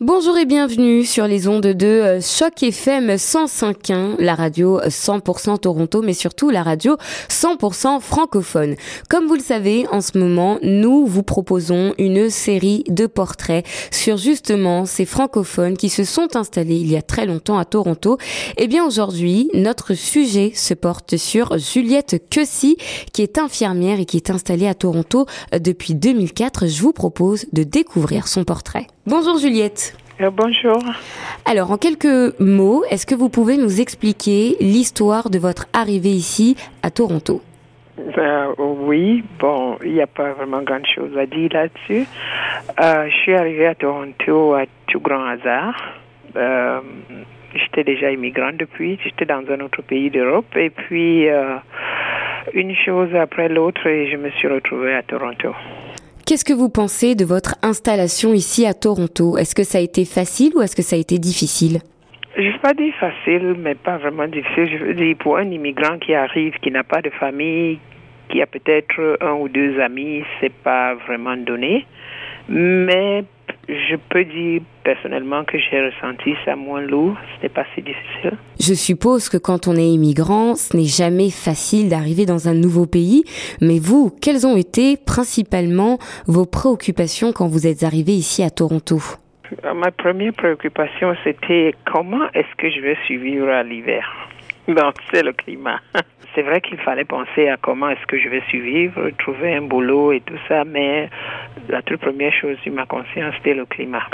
Bonjour et bienvenue sur les ondes de euh, Choc FM 105.1, la radio 100% Toronto, mais surtout la radio 100% francophone. Comme vous le savez, en ce moment, nous vous proposons une série de portraits sur justement ces francophones qui se sont installés il y a très longtemps à Toronto. Et eh bien aujourd'hui, notre sujet se porte sur Juliette Cussy, qui est infirmière et qui est installée à Toronto euh, depuis 2004. Je vous propose de découvrir son portrait. Bonjour Juliette. Euh, bonjour. Alors, en quelques mots, est-ce que vous pouvez nous expliquer l'histoire de votre arrivée ici à Toronto? Euh, Oui, bon, il n'y a pas vraiment grand-chose à dire là-dessus. Euh, je suis arrivée à Toronto à tout grand hasard. j'étais déjà immigrante depuis, j'étais dans un autre pays d'Europe et puis une chose après l'autre et je me suis retrouvée à Toronto. Qu'est-ce que vous pensez de votre installation ici à Toronto? Est-ce que ça a été facile ou est-ce que ça a été difficile? Je ne pas dire facile, mais pas vraiment difficile. Je veux dire, pour un immigrant qui arrive, qui n'a pas de famille, qui a peut-être un ou deux amis, c'est pas vraiment donné. Mais je peux dire personnellement que j'ai ressenti ça moins lourd, ce n'est pas si difficile. Je suppose que quand on est immigrant, ce n'est jamais facile d'arriver dans un nouveau pays, mais vous, quelles ont été principalement vos préoccupations quand vous êtes arrivé ici à Toronto? Euh, Ma première préoccupation, c'était comment est-ce que je vais survivre à l'hiver? Donc, c'est le climat. c'est vrai qu'il fallait penser à comment est-ce que je vais survivre, trouver un boulot et tout ça, mais la toute première chose sur ma conscience, c'était le climat.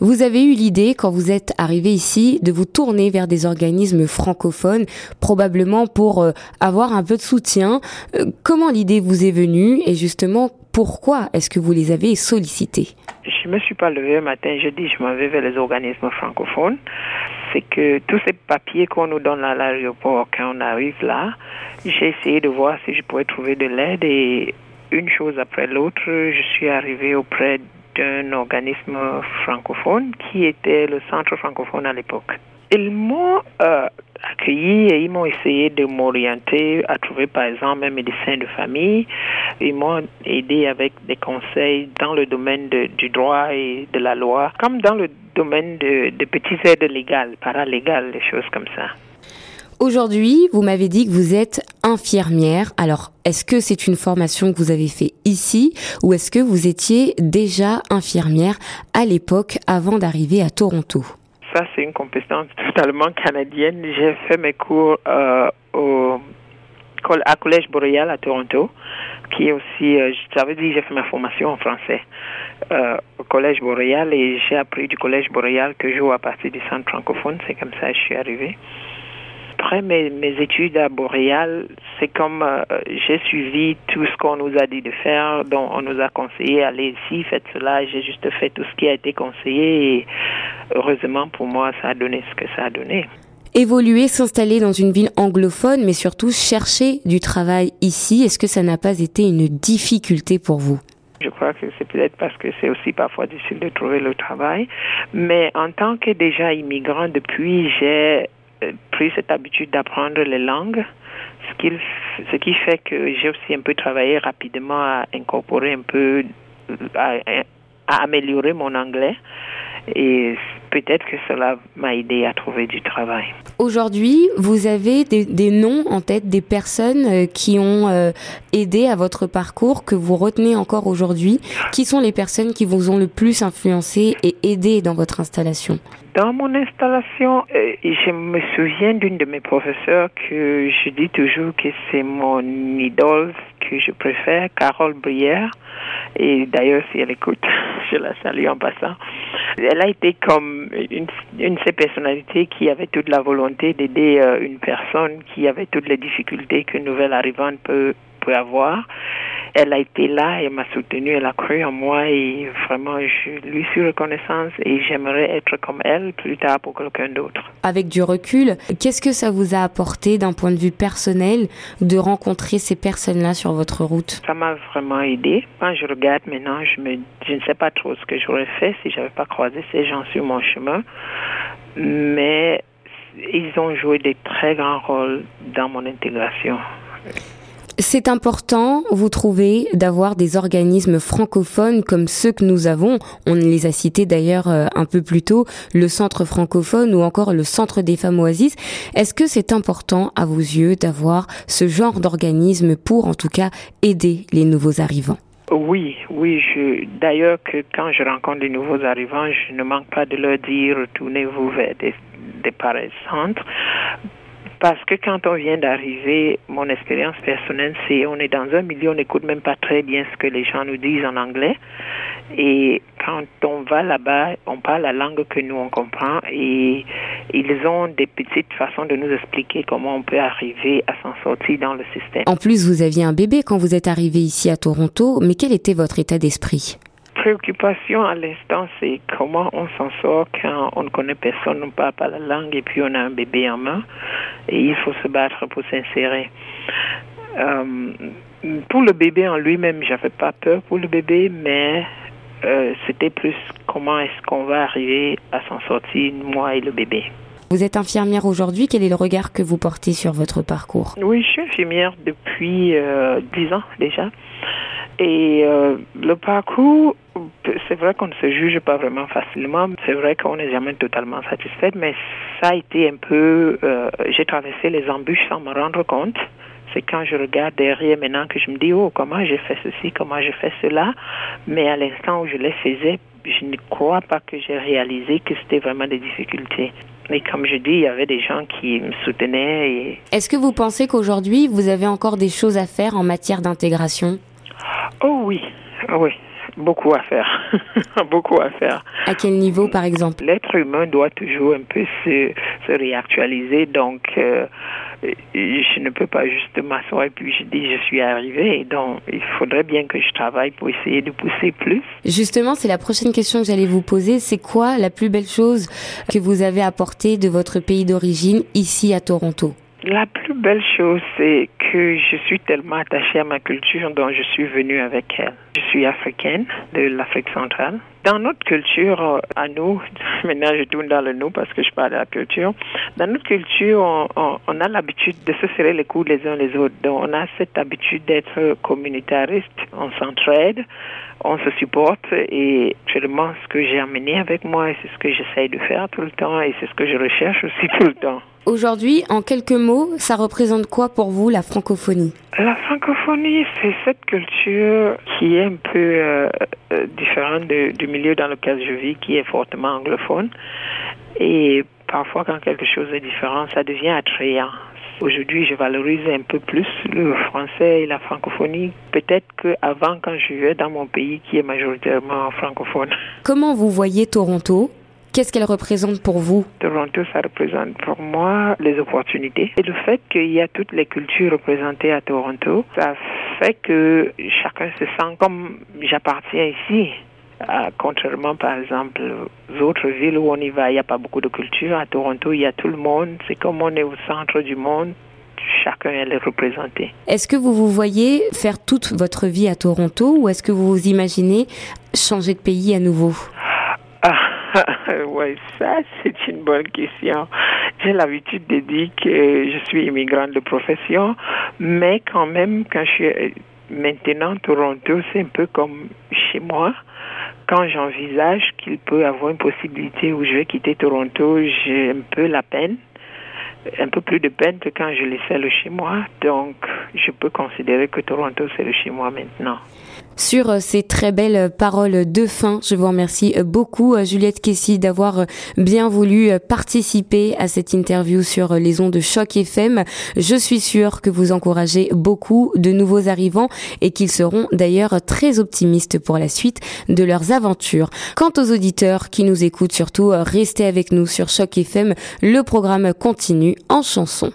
Vous avez eu l'idée, quand vous êtes arrivé ici, de vous tourner vers des organismes francophones, probablement pour euh, avoir un peu de soutien. Euh, comment l'idée vous est venue et justement, pourquoi est-ce que vous les avez sollicités? Je me suis pas levée un matin, je dis je m'en vais vers les organismes francophones. C'est que tous ces papiers qu'on nous donne à l'aéroport quand on arrive là, j'ai essayé de voir si je pouvais trouver de l'aide et une chose après l'autre, je suis arrivée auprès d'un organisme francophone qui était le centre francophone à l'époque. Ils m'ont euh, accueilli et ils m'ont essayé de m'orienter à trouver par exemple un médecin de famille. Ils m'ont aidé avec des conseils dans le domaine du droit et de la loi, comme dans le domaine de, de petites aides légales, paralégales, des choses comme ça. Aujourd'hui, vous m'avez dit que vous êtes infirmière. Alors, est-ce que c'est une formation que vous avez fait ici ou est-ce que vous étiez déjà infirmière à l'époque avant d'arriver à Toronto? Ça, c'est une compétence totalement canadienne. J'ai fait mes cours euh, au à Collège Boréal à Toronto, qui est aussi, euh, ça veut dire j'ai fait ma formation en français euh, au Collège Boréal et j'ai appris du Collège Boréal que je joue à partir du centre francophone. C'est comme ça que je suis arrivée après mes, mes, études à Boréal, c'est comme euh, j'ai suivi tout ce qu'on nous a dit de faire, dont on nous a conseillé, allez ici, faites cela, j'ai juste fait tout ce qui a été conseillé et heureusement pour moi, ça a donné ce que ça a donné. Évoluer, s'installer dans une ville anglophone, mais surtout chercher du travail ici, est-ce que ça n'a pas été une difficulté pour vous? Je crois que c'est peut-être parce que c'est aussi parfois difficile de trouver le travail. Mais en tant que déjà immigrant depuis, j'ai euh, pris cette habitude d'apprendre les langues, ce qui, fait que j'ai aussi un peu travaillé rapidement à incorporer un peu, à, à améliorer mon anglais. Et peut-être que cela m'a aidé à trouver du travail. Aujourd'hui, vous avez des, des, noms en tête des personnes euh, qui ont euh, aidé à votre parcours, que vous retenez encore aujourd'hui. Qui sont les personnes qui vous ont le plus influencé et aidé dans votre installation? Dans mon installation, euh, je me souviens d'une de mes professeurs que je dis toujours que c'est mon idole que je préfère, Carole Brière. Et d'ailleurs, si elle écoute, je la salue en passant. Elle a été comme une, une de ces personnalités qui avait toute la volonté d'aider euh, une personne qui avait toutes les difficultés qu'une nouvelle arrivante peut, peut avoir elle a été là, elle m'a soutenue, elle a cru en moi et vraiment je lui suis reconnaissante et j'aimerais être comme elle plus tard pour quelqu'un d'autre. Avec du recul, qu'est-ce que ça vous a apporté d'un point de vue personnel de rencontrer ces personnes-là sur votre route? Ça m'a vraiment aidé. Quand je regarde maintenant, je me je ne sais pas trop ce que j'aurais fait si j'avais pas croisé ces gens sur mon chemin, mais ils ont joué des très grands rôles dans mon intégration. C'est important, vous trouvez, d'avoir des organismes francophones comme ceux que nous avons. On les a cités d'ailleurs euh, un peu plus tôt, le Centre francophone ou encore le Centre des femmes oasis. Est-ce que c'est important à vos yeux d'avoir ce genre d'organisme pour en tout cas aider les nouveaux arrivants? Oui, oui. D'ailleurs, que quand je rencontre les nouveaux arrivants, je ne manque pas de leur dire retournez-vous vers des, des pareils centres parce que quand on vient d'arriver, mon expérience personnelle, c'est on est dans un milieu, on n'écoute même pas très bien ce que les gens nous disent en anglais. Et quand on va là-bas, on parle la langue que nous on comprend et ils ont des petites façons de nous expliquer comment on peut arriver à s'en sortir dans le système. En plus, vous aviez un bébé quand vous êtes arrivé ici à Toronto, mais quel était votre état d'esprit? Préoccupation à l'instant, c'est comment on s'en sort quand on ne connaît personne, on ne parle pas la langue et puis on a un bébé en main et il faut se battre pour s'insérer. Euh, pour le bébé en lui-même, j'avais pas peur pour le bébé, mais euh, c'était plus comment est-ce qu'on va arriver à s'en sortir, moi et le bébé. Vous êtes infirmière aujourd'hui. Quel est le regard que vous portez sur votre parcours? Oui, je suis infirmière depuis euh, dix ans déjà. Et euh, le parcours, c'est vrai qu'on ne se juge pas vraiment facilement. C'est vrai qu'on n'est jamais totalement satisfait, mais ça a été un peu... Euh, j'ai traversé les embûches sans me rendre compte. C'est quand je regarde derrière maintenant que je me dis, oh, comment j'ai fait ceci, comment j'ai fait cela. Mais à l'instant où je les faisais, je ne crois pas que j'ai réalisé que c'était vraiment des difficultés. Mais comme je dis, il y avait des gens qui me soutenaient. Et... Est-ce que vous pensez qu'aujourd'hui, vous avez encore des choses à faire en matière d'intégration? Oh oui, oh oui, beaucoup à faire, beaucoup à faire. À quel niveau, par exemple? L'être humain doit toujours un peu se, se réactualiser, donc euh, je ne peux pas juste m'asseoir et puis je dis je suis arrivé, donc il faudrait bien que je travaille pour essayer de pousser plus. Justement, c'est la prochaine question que j'allais vous poser. C'est quoi la plus belle chose que vous avez apportée de votre pays d'origine ici à Toronto? La plus belle chose, c'est que je suis tellement attachée à ma culture dont je suis venue avec elle. Je suis africaine de l'Afrique centrale. Dans notre culture, euh, à nous, maintenant je tourne dans le nous parce que je parle de la culture, dans notre culture, on, a l'habitude de se serrer les coudes les uns les autres. Donc on a cette habitude d'être communitariste, on s'entraide, on se supporte et actuellement ce que j'ai amené avec moi c'est ce que j'essaye de faire tout le temps et c'est ce que je recherche aussi tout le temps. Aujourd'hui, en quelques mots, ça représente quoi pour vous la francophonie? La francophonie, c'est cette culture qui est un peu euh, euh, différente du milieu dans lequel je vis, qui est fortement anglophone. Et parfois, quand quelque chose est différent, ça devient attrayant. Aujourd'hui, je valorise un peu plus le français et la francophonie, peut-être qu'avant, quand je vivais dans mon pays qui est majoritairement francophone. Comment vous voyez Toronto? Qu'est-ce qu'elle représente pour vous Toronto, ça représente pour moi les opportunités. Et le fait qu'il y a toutes les cultures représentées à Toronto, ça fait que chacun se sent comme j'appartiens ici. Euh, contrairement, par exemple, aux autres villes où on y va, il n'y a pas beaucoup de culture. À Toronto, il y a tout le monde. C'est comme on est au centre du monde. Chacun est représenté. Est-ce que vous vous voyez faire toute votre vie à Toronto ou est-ce que vous vous imaginez changer de pays à nouveau? oui, ça, c'est une bonne question. J'ai l'habitude de dire que je suis immigrante de profession, mais quand même, quand je suis euh, maintenant Toronto, c'est un peu comme chez moi. Quand j'envisage qu'il peut avoir une possibilité où je vais quitter Toronto, j'ai un peu la peine un peu plus de peine que quand je laissais le chez moi. Donc, je peux considérer que Toronto, c'est le chez moi maintenant. Sur euh, ces très belles paroles de fin, je vous remercie euh, beaucoup, euh, Juliette Kessy, d'avoir bien voulu participer à cette interview sur les ondes de choc FM. Je suis sûre que vous encouragez beaucoup de nouveaux arrivants et qu'ils seront d'ailleurs très optimistes pour la suite de leurs aventures. Quant aux auditeurs qui nous écoutent, surtout, restez avec nous sur choc FM. Le programme continue en chanson.